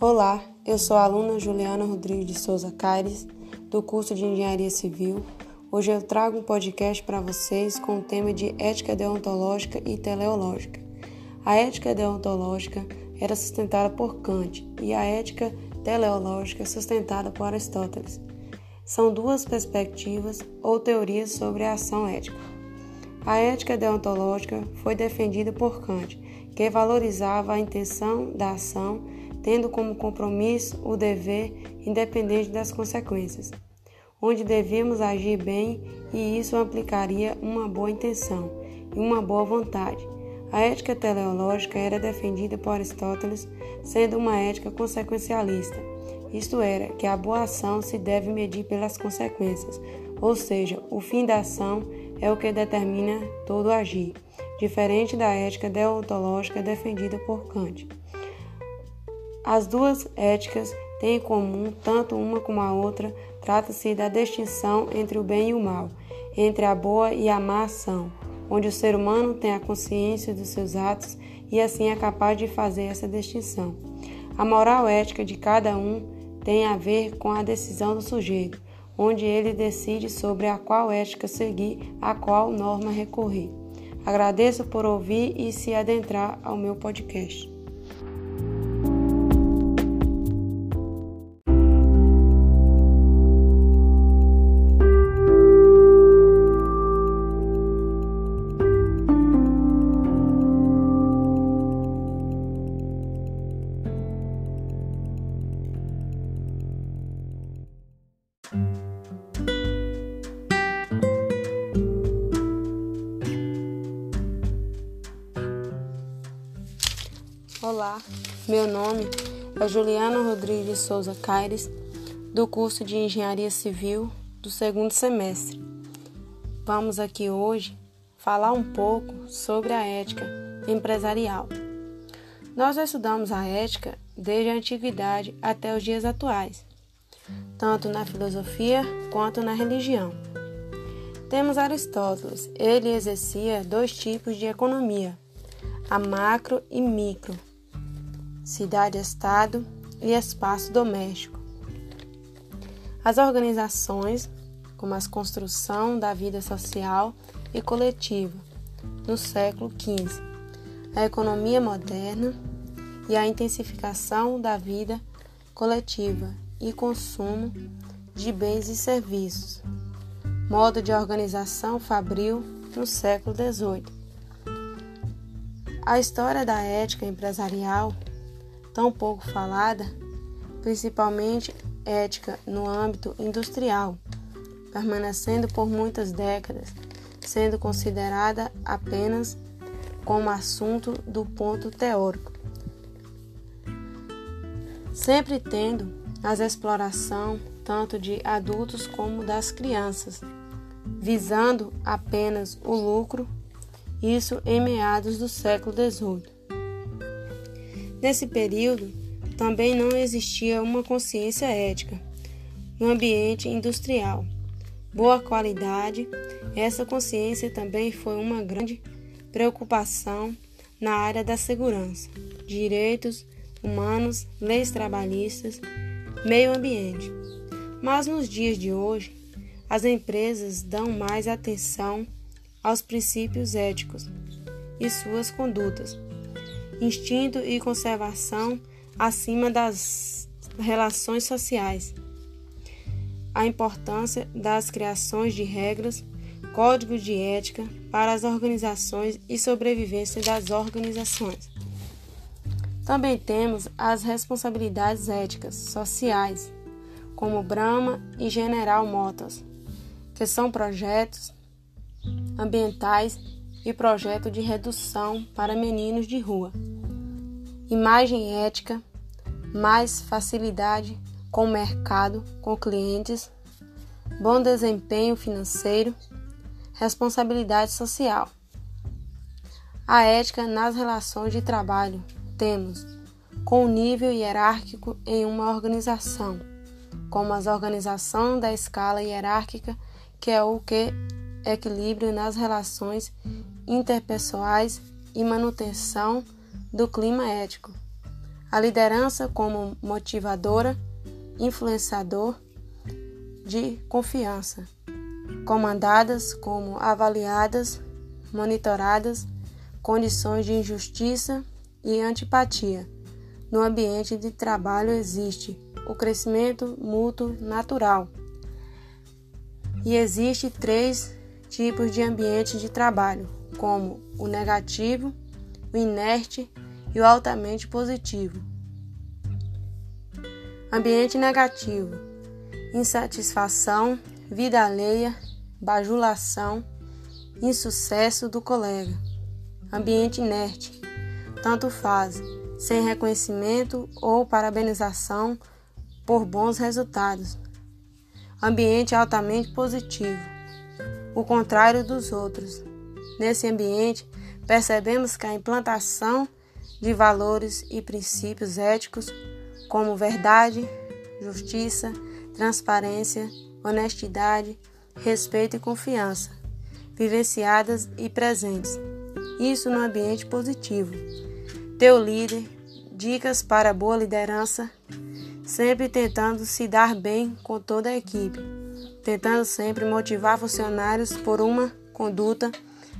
Olá, eu sou a aluna Juliana Rodrigues de Souza Caires, do curso de Engenharia Civil. Hoje eu trago um podcast para vocês com o tema de ética deontológica e teleológica. A ética deontológica era sustentada por Kant e a ética teleológica sustentada por Aristóteles. São duas perspectivas ou teorias sobre a ação ética. A ética deontológica foi defendida por Kant, que valorizava a intenção da ação tendo como compromisso o dever independente das consequências, onde devíamos agir bem e isso implicaria uma boa intenção e uma boa vontade. A ética teleológica era defendida por Aristóteles, sendo uma ética consequencialista, isto era, que a boa ação se deve medir pelas consequências, ou seja, o fim da ação é o que determina todo agir, diferente da ética deontológica defendida por Kant. As duas éticas têm em comum, tanto uma como a outra, trata-se da distinção entre o bem e o mal, entre a boa e a má ação, onde o ser humano tem a consciência dos seus atos e assim é capaz de fazer essa distinção. A moral ética de cada um tem a ver com a decisão do sujeito, onde ele decide sobre a qual ética seguir, a qual norma recorrer. Agradeço por ouvir e se adentrar ao meu podcast. Meu nome é Juliana Rodrigues Souza Caires, do curso de Engenharia Civil do segundo semestre. Vamos aqui hoje falar um pouco sobre a ética empresarial. Nós estudamos a ética desde a antiguidade até os dias atuais, tanto na filosofia quanto na religião. Temos Aristóteles, ele exercia dois tipos de economia, a macro e micro cidade-estado e espaço doméstico. As organizações, como a construção da vida social e coletiva no século XV, a economia moderna e a intensificação da vida coletiva e consumo de bens e serviços, modo de organização fabril no século XVIII. A história da ética empresarial tão pouco falada, principalmente ética no âmbito industrial, permanecendo por muitas décadas, sendo considerada apenas como assunto do ponto teórico, sempre tendo as exploração tanto de adultos como das crianças, visando apenas o lucro, isso em meados do século XVIII. Nesse período, também não existia uma consciência ética no ambiente industrial. Boa qualidade, essa consciência também foi uma grande preocupação na área da segurança, direitos humanos, leis trabalhistas, meio ambiente. Mas nos dias de hoje, as empresas dão mais atenção aos princípios éticos e suas condutas instinto e conservação acima das relações sociais. A importância das criações de regras, códigos de ética para as organizações e sobrevivência das organizações. Também temos as responsabilidades éticas sociais, como Brahma e General Motors, que são projetos ambientais e projeto de redução para meninos de rua. Imagem ética, mais facilidade com o mercado, com clientes, bom desempenho financeiro, responsabilidade social. A ética nas relações de trabalho temos com o nível hierárquico em uma organização, como as organizações da escala hierárquica, que é o que equilíbrio nas relações interpessoais e manutenção do clima ético. a liderança como motivadora, influenciador de confiança, comandadas como avaliadas, monitoradas, condições de injustiça e antipatia. No ambiente de trabalho existe o crescimento mútuo natural. E existe três tipos de ambiente de trabalho, como o negativo, o inerte e o altamente positivo. Ambiente negativo: insatisfação, vida alheia, bajulação, insucesso do colega. Ambiente inerte: tanto faz, sem reconhecimento ou parabenização por bons resultados. Ambiente altamente positivo: o contrário dos outros. Nesse ambiente, percebemos que a implantação de valores e princípios éticos como verdade, justiça, transparência, honestidade, respeito e confiança, vivenciadas e presentes. Isso no ambiente positivo. Teu líder, dicas para boa liderança, sempre tentando se dar bem com toda a equipe, tentando sempre motivar funcionários por uma conduta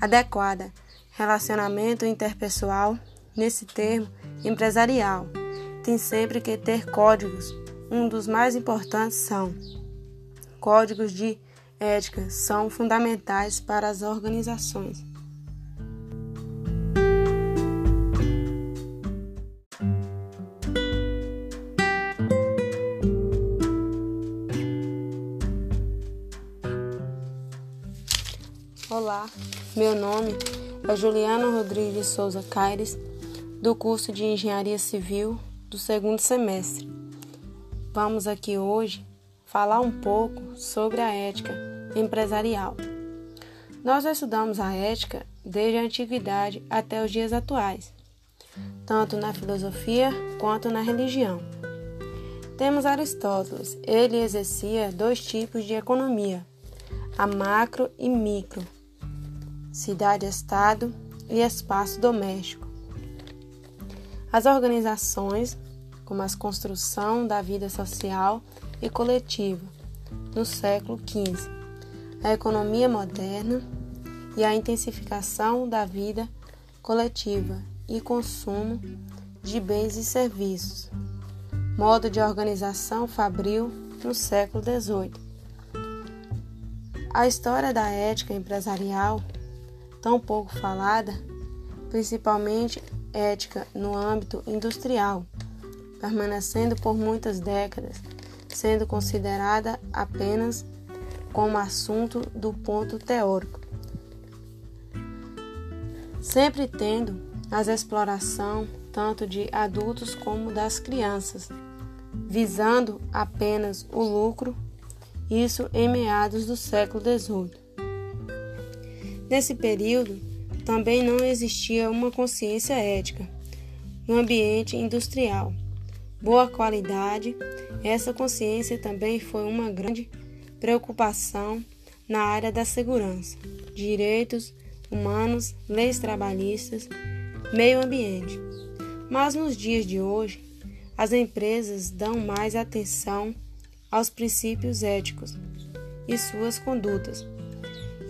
adequada, relacionamento interpessoal Nesse termo empresarial, tem sempre que ter códigos. Um dos mais importantes são códigos de ética, são fundamentais para as organizações. Olá, meu nome é Juliana Rodrigues Souza Caires do curso de Engenharia Civil do segundo semestre. Vamos aqui hoje falar um pouco sobre a ética empresarial. Nós estudamos a ética desde a antiguidade até os dias atuais, tanto na filosofia quanto na religião. Temos Aristóteles, ele exercia dois tipos de economia, a macro e micro, cidade-estado e espaço doméstico. As organizações, como a construção da vida social e coletiva no século XV, a economia moderna e a intensificação da vida coletiva e consumo de bens e serviços, modo de organização fabril no século XVIII. A história da ética empresarial, tão pouco falada, principalmente ética no âmbito industrial, permanecendo por muitas décadas, sendo considerada apenas como assunto do ponto teórico. Sempre tendo as exploração tanto de adultos como das crianças, visando apenas o lucro, isso em meados do século XVIII. Nesse período, também não existia uma consciência ética no ambiente industrial. Boa qualidade, essa consciência também foi uma grande preocupação na área da segurança, direitos humanos, leis trabalhistas, meio ambiente. Mas nos dias de hoje, as empresas dão mais atenção aos princípios éticos e suas condutas.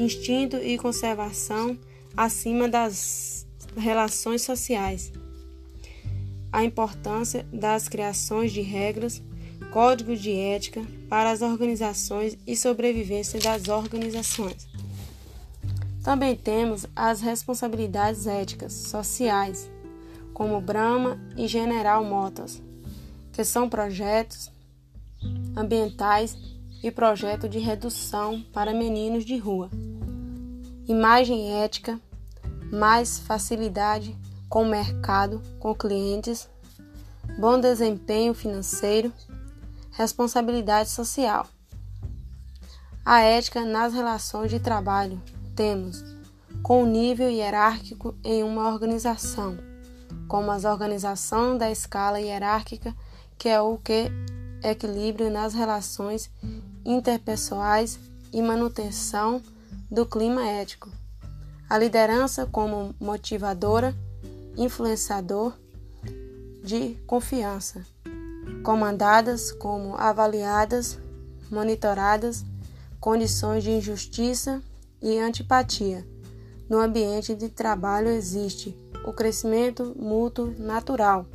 Instinto e conservação acima das relações sociais. A importância das criações de regras, códigos de ética para as organizações e sobrevivência das organizações. Também temos as responsabilidades éticas sociais, como Brahma e General Motors, que são projetos ambientais e projeto de redução para meninos de rua imagem ética, mais facilidade com o mercado, com clientes, bom desempenho financeiro, responsabilidade social. A ética nas relações de trabalho temos com o nível hierárquico em uma organização, como as organizações da escala hierárquica, que é o que equilíbrio nas relações interpessoais e manutenção do clima ético. A liderança como motivadora, influenciador de confiança, comandadas como avaliadas, monitoradas, condições de injustiça e antipatia. No ambiente de trabalho existe o crescimento mútuo natural.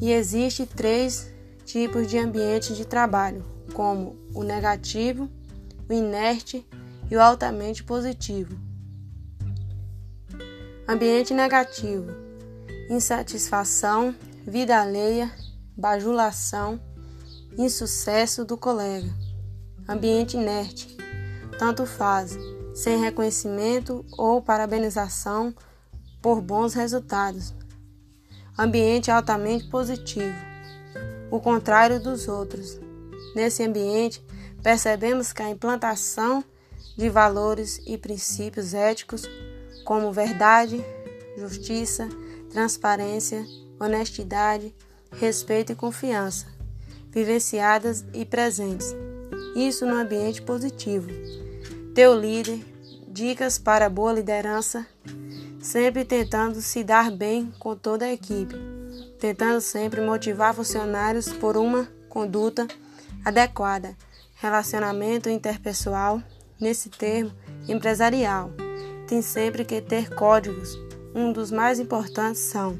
E existe três tipos de ambiente de trabalho, como o negativo, o inerte e o altamente positivo. Ambiente negativo: insatisfação, vida alheia, bajulação, insucesso do colega. Ambiente inerte: tanto faz, sem reconhecimento ou parabenização por bons resultados. Ambiente altamente positivo: o contrário dos outros. Nesse ambiente, percebemos que a implantação de valores e princípios éticos como verdade, justiça, transparência, honestidade, respeito e confiança, vivenciadas e presentes. Isso no ambiente positivo. Teu líder, dicas para boa liderança, sempre tentando se dar bem com toda a equipe, tentando sempre motivar funcionários por uma conduta adequada, relacionamento interpessoal, nesse termo empresarial. Tem sempre que ter códigos. Um dos mais importantes são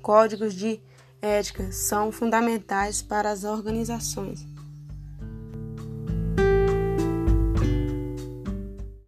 códigos de ética, são fundamentais para as organizações.